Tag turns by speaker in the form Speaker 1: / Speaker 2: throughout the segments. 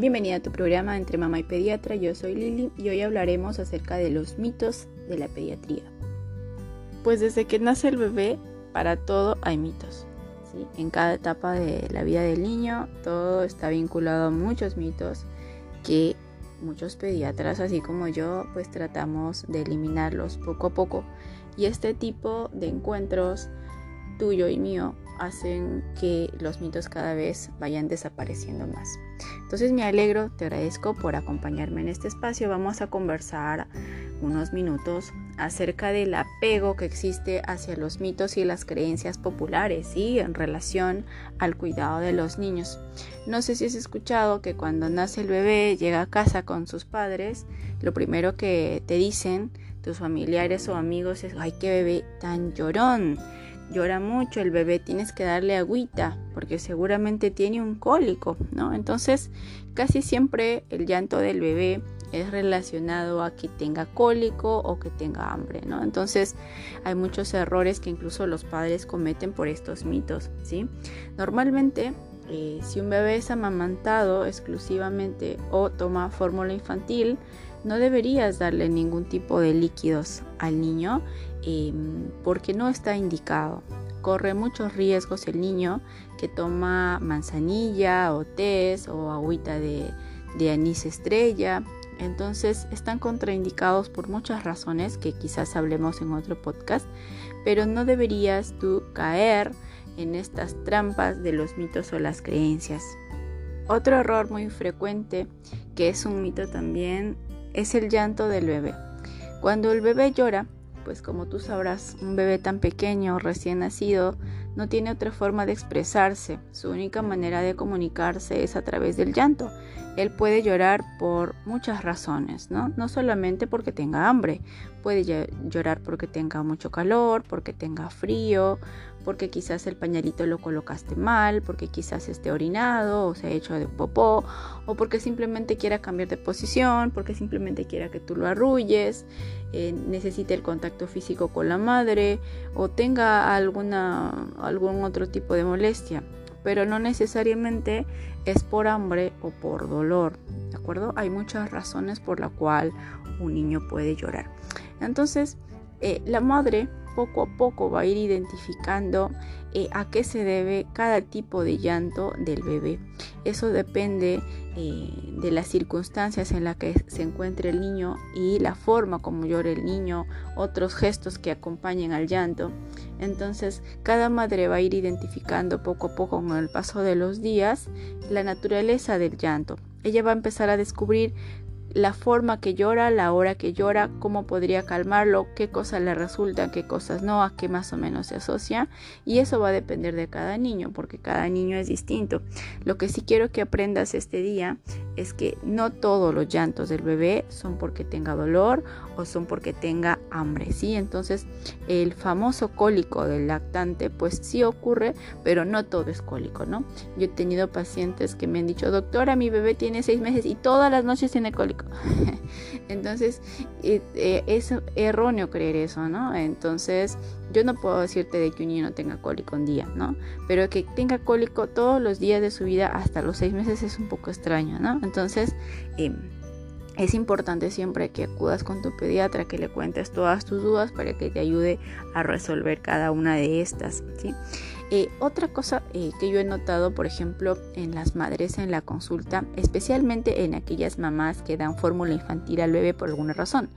Speaker 1: Bienvenida a tu programa Entre Mamá y Pediatra, yo soy Lili y hoy hablaremos acerca de los mitos de la pediatría. Pues desde que nace el bebé, para todo hay mitos. ¿sí? En cada etapa de la vida del niño, todo está vinculado a muchos mitos que muchos pediatras, así como yo, pues tratamos de eliminarlos poco a poco. Y este tipo de encuentros, tuyo y mío, hacen que los mitos cada vez vayan desapareciendo más. Entonces me alegro, te agradezco por acompañarme en este espacio. Vamos a conversar unos minutos acerca del apego que existe hacia los mitos y las creencias populares y en relación al cuidado de los niños. No sé si has escuchado que cuando nace el bebé llega a casa con sus padres, lo primero que te dicen tus familiares o amigos es, ay, qué bebé tan llorón llora mucho el bebé, tienes que darle agüita porque seguramente tiene un cólico, ¿no? Entonces, casi siempre el llanto del bebé es relacionado a que tenga cólico o que tenga hambre, ¿no? Entonces, hay muchos errores que incluso los padres cometen por estos mitos, ¿sí? Normalmente, eh, si un bebé es amamantado exclusivamente o toma fórmula infantil, no deberías darle ningún tipo de líquidos al niño Em, porque no está indicado. Corre muchos riesgos el niño que toma manzanilla o té o agüita de, de anís estrella. Entonces están contraindicados por muchas razones que quizás hablemos en otro podcast, pero no deberías tú caer en estas trampas de los mitos o las creencias. Otro error muy frecuente, que es un mito también, es el llanto del bebé. Cuando el bebé llora, pues como tú sabrás, un bebé tan pequeño, recién nacido, no tiene otra forma de expresarse. Su única manera de comunicarse es a través del llanto. Él puede llorar por muchas razones, ¿no? No solamente porque tenga hambre, puede llorar porque tenga mucho calor, porque tenga frío, porque quizás el pañalito lo colocaste mal, porque quizás esté orinado o se ha hecho de popó, o porque simplemente quiera cambiar de posición, porque simplemente quiera que tú lo arrulles, eh, necesite el contacto físico con la madre o tenga alguna, algún otro tipo de molestia pero no necesariamente es por hambre o por dolor, ¿de acuerdo? Hay muchas razones por la cual un niño puede llorar. Entonces, eh, la madre poco a poco va a ir identificando eh, a qué se debe cada tipo de llanto del bebé. Eso depende eh, de las circunstancias en las que se encuentre el niño y la forma como llora el niño, otros gestos que acompañen al llanto. Entonces, cada madre va a ir identificando poco a poco con el paso de los días la naturaleza del llanto. Ella va a empezar a descubrir la forma que llora, la hora que llora, cómo podría calmarlo, qué cosas le resultan, qué cosas no, a qué más o menos se asocia. Y eso va a depender de cada niño, porque cada niño es distinto. Lo que sí quiero que aprendas este día es que no todos los llantos del bebé son porque tenga dolor o son porque tenga hambre, ¿sí? Entonces, el famoso cólico del lactante, pues sí ocurre, pero no todo es cólico, ¿no? Yo he tenido pacientes que me han dicho, doctora, mi bebé tiene seis meses y todas las noches tiene cólico. Entonces, eh, eh, es erróneo creer eso, ¿no? Entonces, yo no puedo decirte de que un niño no tenga cólico un día, ¿no? Pero que tenga cólico todos los días de su vida hasta los seis meses es un poco extraño, ¿no? Entonces, em, es importante siempre que acudas con tu pediatra, que le cuentes todas tus dudas para que te ayude a resolver cada una de estas, ¿sí? Eh, otra cosa eh, que yo he notado, por ejemplo, en las madres en la consulta, especialmente en aquellas mamás que dan fórmula infantil al bebé por alguna razón,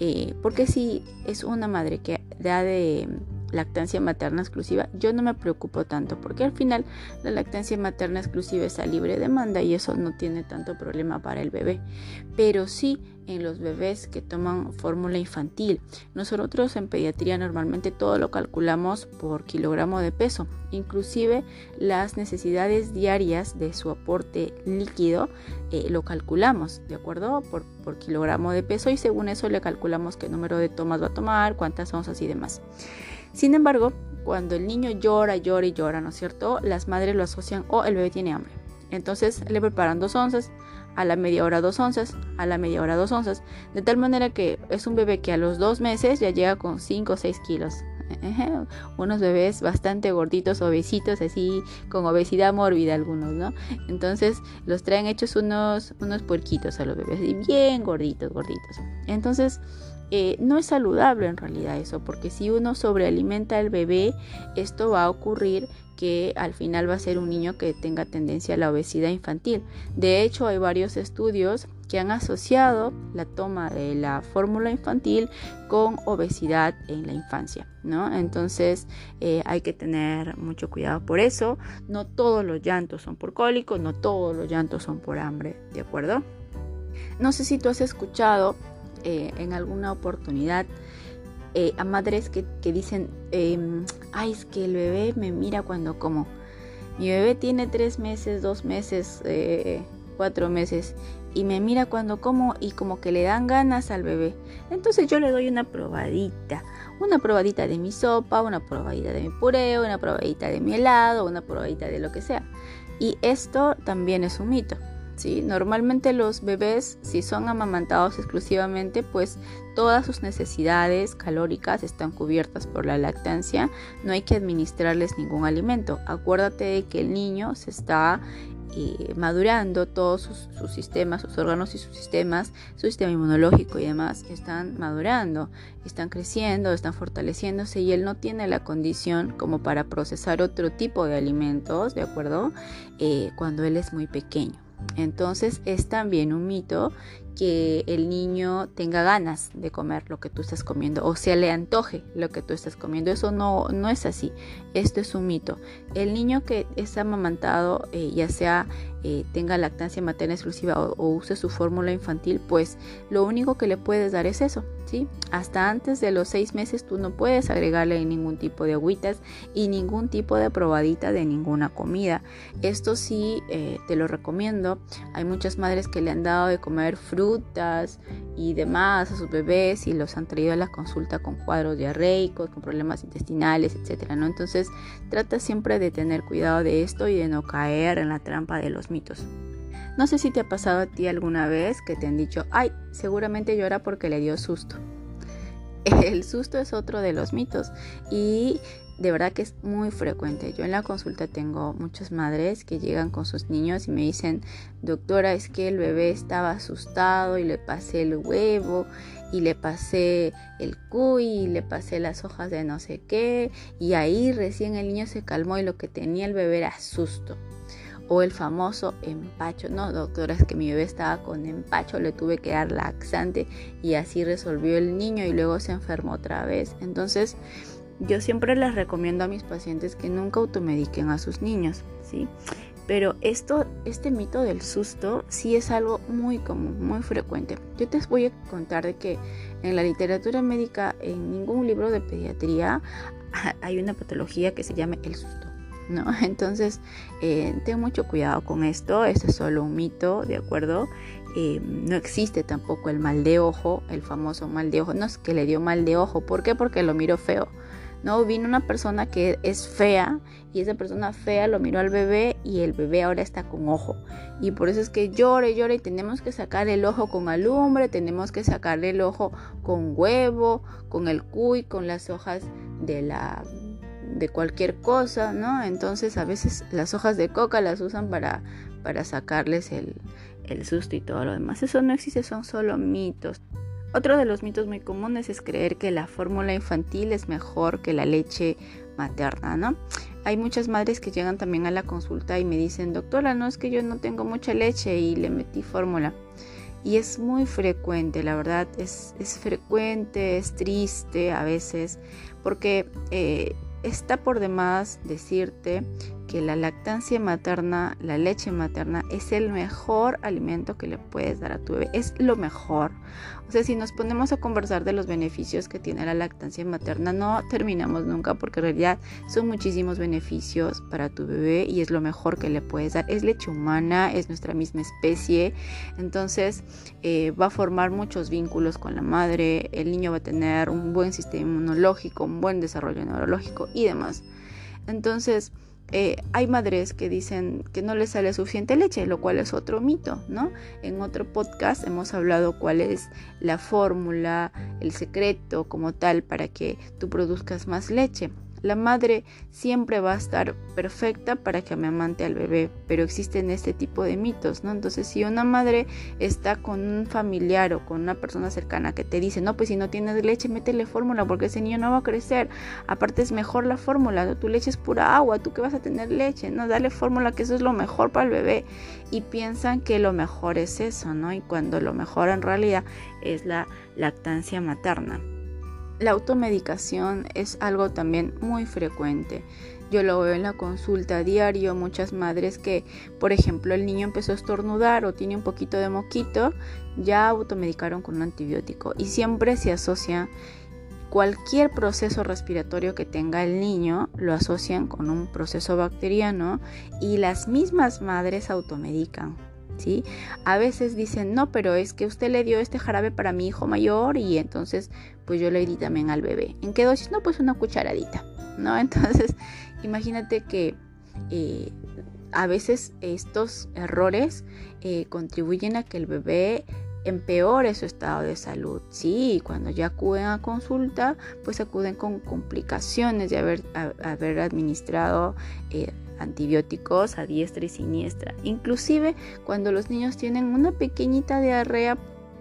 Speaker 1: eh, porque si es una madre que da de lactancia materna exclusiva, yo no me preocupo tanto porque al final la lactancia materna exclusiva es a libre demanda y eso no tiene tanto problema para el bebé. Pero sí en los bebés que toman fórmula infantil. Nosotros en pediatría normalmente todo lo calculamos por kilogramo de peso, inclusive las necesidades diarias de su aporte líquido eh, lo calculamos, ¿de acuerdo? Por, por kilogramo de peso y según eso le calculamos qué número de tomas va a tomar, cuántas onzas y demás. Sin embargo, cuando el niño llora, llora y llora, ¿no es cierto? Las madres lo asocian o el bebé tiene hambre. Entonces le preparan dos onzas, a la media hora dos onzas, a la media hora dos onzas, de tal manera que es un bebé que a los dos meses ya llega con 5 o 6 kilos. unos bebés bastante gorditos, obesitos, así con obesidad mórbida algunos, ¿no? Entonces los traen hechos unos, unos puerquitos a los bebés, bien gorditos, gorditos. Entonces eh, no es saludable en realidad eso, porque si uno sobrealimenta al bebé, esto va a ocurrir que al final va a ser un niño que tenga tendencia a la obesidad infantil. De hecho, hay varios estudios que han asociado la toma de la fórmula infantil con obesidad en la infancia, ¿no? Entonces eh, hay que tener mucho cuidado por eso. No todos los llantos son por cólico, no todos los llantos son por hambre, ¿de acuerdo? No sé si tú has escuchado eh, en alguna oportunidad eh, a madres que, dicen, em, ay, es que el bebé me mira cuando como. Mi bebé tiene tres meses, dos meses, eh, cuatro meses y me mira cuando como y como que le dan ganas al bebé. Entonces yo le doy una probadita, una probadita de mi sopa, una probadita de mi puré, una probadita de mi helado, una probadita de lo que sea. Y esto también es un mito. Normalmente los bebés, si son amamantados exclusivamente, pues todas sus necesidades calóricas están cubiertas por la lactancia, no hay que administrarles ningún alimento. Acuérdate de que el niño se está eh, madurando, todos sus, sus, sistemas, sus órganos y sus sistemas, su sistema inmunológico y demás, están madurando, están creciendo, están fortaleciéndose y él no tiene la condición como para procesar otro tipo de alimentos, ¿de acuerdo? Eh, cuando él es muy pequeño. Entonces es también un mito que el niño tenga ganas de comer lo que tú estás comiendo o se le antoje lo que tú estás comiendo. Eso no, no es así. Esto es un mito. El niño que es amamantado, eh, ya sea eh, tenga lactancia materna exclusiva o, use su fórmula infantil, pues lo único que le puedes dar es eso, Hasta antes de los seis meses tú no puedes agregarle ningún tipo de agüitas y ningún tipo de probadita de ninguna comida. Esto sí eh, te lo recomiendo. Hay muchas madres que le han dado de comer frutas y demás a sus bebés y los han traído a la consulta con cuadros diarreicos, con problemas intestinales, etcétera, ¿no? Entonces trata siempre de tener cuidado de esto y de no caer en la trampa de los mitos. No sé si te ha pasado a ti alguna vez que te han dicho, ay, seguramente llora porque le dio susto. El susto es otro de los mitos y de verdad que es muy frecuente. Yo en la consulta tengo muchas madres que llegan con sus niños y me dicen, doctora, es que el bebé estaba asustado y le pasé el huevo y le pasé el cuy y le pasé las hojas de no sé qué y ahí recién el niño se calmó y lo que tenía el bebé era susto o el famoso empacho. No, doctora, es que mi bebé estaba con empacho, le tuve que dar laxante y así resolvió el niño y luego se enfermó otra vez. Entonces, yo siempre les recomiendo a mis pacientes que nunca automediquen a sus niños, ¿sí? Pero esto, este mito del susto sí es algo muy común, muy frecuente. Yo te voy a contar de que en la literatura médica, en ningún libro de pediatría, hay una patología que se llame el susto. ¿No? Entonces, eh, ten mucho cuidado con esto, este es solo un mito, ¿de acuerdo? Eh, no existe tampoco el mal de ojo, el famoso mal de ojo, no es que le dio mal de ojo, ¿por qué? Porque lo miró feo. No, vino una persona que es fea y esa persona fea lo miró al bebé y el bebé ahora está con ojo. Y por eso es que llora y llora y tenemos que sacar el ojo con alumbre, tenemos que sacarle el ojo con huevo, con el cuy, con las hojas de la de cualquier cosa, ¿no? Entonces a veces las hojas de coca las usan para, para sacarles el, el susto y todo lo demás. Eso no existe, son solo mitos. Otro de los mitos muy comunes es creer que la fórmula infantil es mejor que la leche materna, ¿no? Hay muchas madres que llegan también a la consulta y me dicen, doctora, no es que yo no tengo mucha leche y le metí fórmula. Y es muy frecuente, la verdad, es, es frecuente, es triste a veces, porque eh, está por demás decirte que la lactancia materna, la leche materna, es el mejor alimento que le puedes dar a tu bebé. Es lo mejor. O sea, si nos ponemos a conversar de los beneficios que tiene la lactancia materna, no terminamos nunca porque en realidad son muchísimos beneficios para tu bebé y es lo mejor que le puedes dar. Es leche humana, es nuestra misma especie. Entonces, eh, va a formar muchos vínculos con la madre. El niño va a tener un buen sistema inmunológico, un buen desarrollo neurológico y demás. Entonces, eh, hay madres que dicen que no les sale suficiente leche, lo cual es otro mito, ¿no? En otro podcast hemos hablado cuál es la fórmula, el secreto como tal para que tú produzcas más leche. La madre siempre va a estar perfecta para que me amante al bebé, pero existen este tipo de mitos, ¿no? Entonces, si una madre está con un familiar o con una persona cercana que te dice, no, pues si no tienes leche, métele fórmula porque ese niño no va a crecer. Aparte es mejor la fórmula, tu leche es pura agua, tú que vas a tener leche, ¿no? Dale fórmula que eso es lo mejor para el bebé. Y piensan que lo mejor es eso, ¿no? Y cuando lo mejor en realidad es la lactancia materna. La automedicación es algo también muy frecuente. Yo lo veo en la consulta a diario, muchas madres que, por ejemplo, el niño empezó a estornudar o tiene un poquito de moquito, ya automedicaron con un antibiótico y siempre se asocia cualquier proceso respiratorio que tenga el niño, lo asocian con un proceso bacteriano y las mismas madres automedican. A veces dicen, no, pero es que usted le dio este jarabe para mi hijo mayor y entonces pues yo le di también al bebé. ¿En qué dosis? No, pues una cucharadita, ¿no? Entonces, imagínate que eh, a veces estos errores eh, contribuyen a que el bebé empeore su estado de salud. Sí, cuando ya acuden a consulta, pues acuden con complicaciones de haber, administrado eh, antibióticos a diestra y siniestra. Inclusive cuando los niños tienen una pequeñita diarrea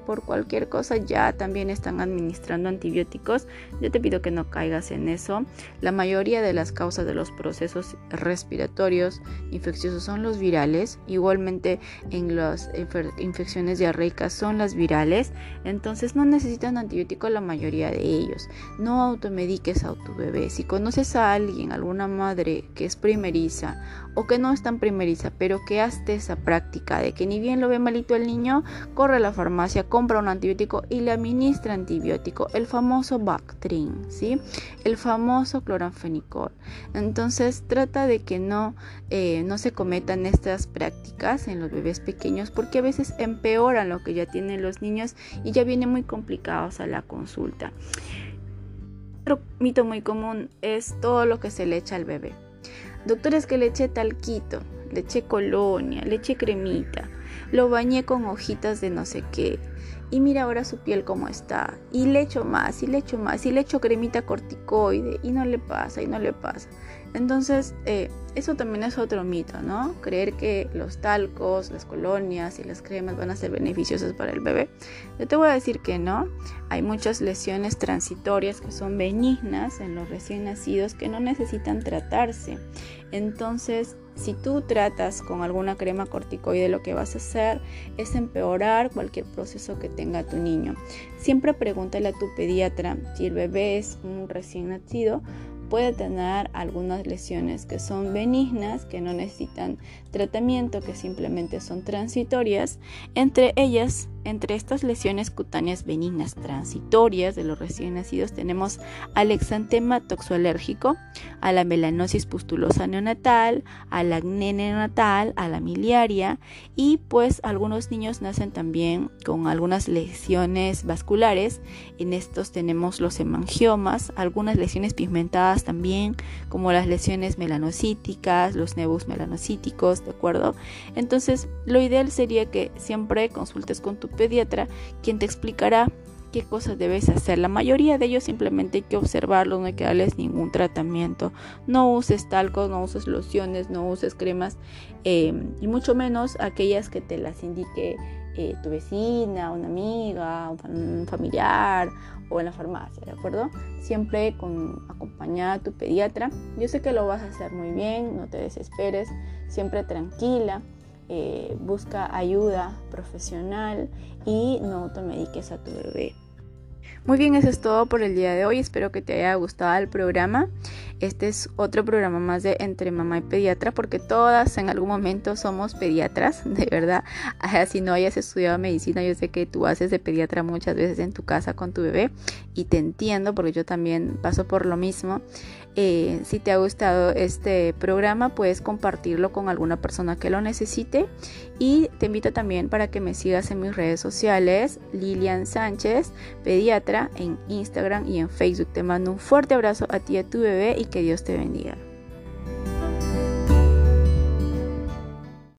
Speaker 1: por cualquier cosa ya también están administrando antibióticos. Yo te pido que no caigas en eso. La mayoría de las causas de los procesos respiratorios infecciosos son los virales. Igualmente en las infecciones diarreicas son las virales. Entonces no necesitan antibióticos la mayoría de ellos. No automediques a tu bebé. Si conoces a alguien, alguna madre que es primeriza o que no es tan primeriza, pero que hace esa práctica de que ni bien lo ve malito el niño, corre a la farmacia, compra un antibiótico y le administra antibiótico, el famoso Bactrin, ¿sí? El famoso cloranfenicol. Entonces trata de que no, eh, no se cometan estas prácticas en los bebés pequeños porque a veces empeoran lo que ya tienen los niños y ya vienen muy complicados a la consulta. Otro mito muy común es todo lo que se le echa al bebé. Doctores que le eche talquito, le eché colonia, le eché cremita, lo bañé con hojitas de no sé qué, y mira ahora su piel cómo está. Y le echo más, y le echo más, y le echo cremita corticoide, y no le pasa, y no le pasa. Entonces, eh, eso también es otro mito, ¿no? Creer que los talcos, las colonias y las cremas van a ser beneficiosas para el bebé. Yo te voy a decir que no. Hay muchas lesiones transitorias que son benignas en los recién nacidos que no necesitan tratarse. Entonces, si tú tratas con alguna crema corticoide, lo que vas a hacer es empeorar cualquier proceso que tenga tu niño. Siempre pregúntale a tu pediatra si el bebé es un recién nacido puede tener algunas lesiones que son benignas, que no necesitan tratamiento, que simplemente son transitorias. Entre ellas, entre estas lesiones cutáneas benignas transitorias de los recién nacidos tenemos al exantema toxoalérgico, a la melanosis pustulosa neonatal, al acné neonatal, a la miliaria y pues algunos niños nacen también con algunas lesiones vasculares. En estos tenemos los hemangiomas, algunas lesiones pigmentadas también como las lesiones melanocíticas, los nebus melanocíticos, ¿de acuerdo? Entonces, lo ideal sería que siempre consultes con tu pediatra, quien te explicará qué cosas debes hacer. La mayoría de ellos simplemente hay que observarlos, no hay que darles ningún tratamiento. No uses talcos, no uses lociones, no uses cremas em, y mucho menos aquellas que te las indique eh, tu vecina, una amiga, un familiar o en la farmacia, ¿de acuerdo? Siempre con acompañada a tu pediatra. Yo sé que lo vas a hacer muy bien, no te desesperes, siempre tranquila. Eh, busca ayuda profesional y no te mediques a tu bebé. Muy bien, eso es todo por el día de hoy. Espero que te haya gustado el programa. Este es otro programa más de Entre Mamá y Pediatra, porque todas en algún momento somos pediatras, de verdad. Si no hayas estudiado medicina, yo sé que tú haces de pediatra muchas veces en tu casa con tu bebé y te entiendo porque yo también paso por lo mismo. Eh, si te ha gustado este programa, puedes compartirlo con alguna persona que lo necesite. Y te invito también para que me sigas en mis redes sociales, Lilian Sánchez, pediatra, en Instagram y en Facebook. Te mando un fuerte abrazo a ti y a tu bebé y que Dios te bendiga.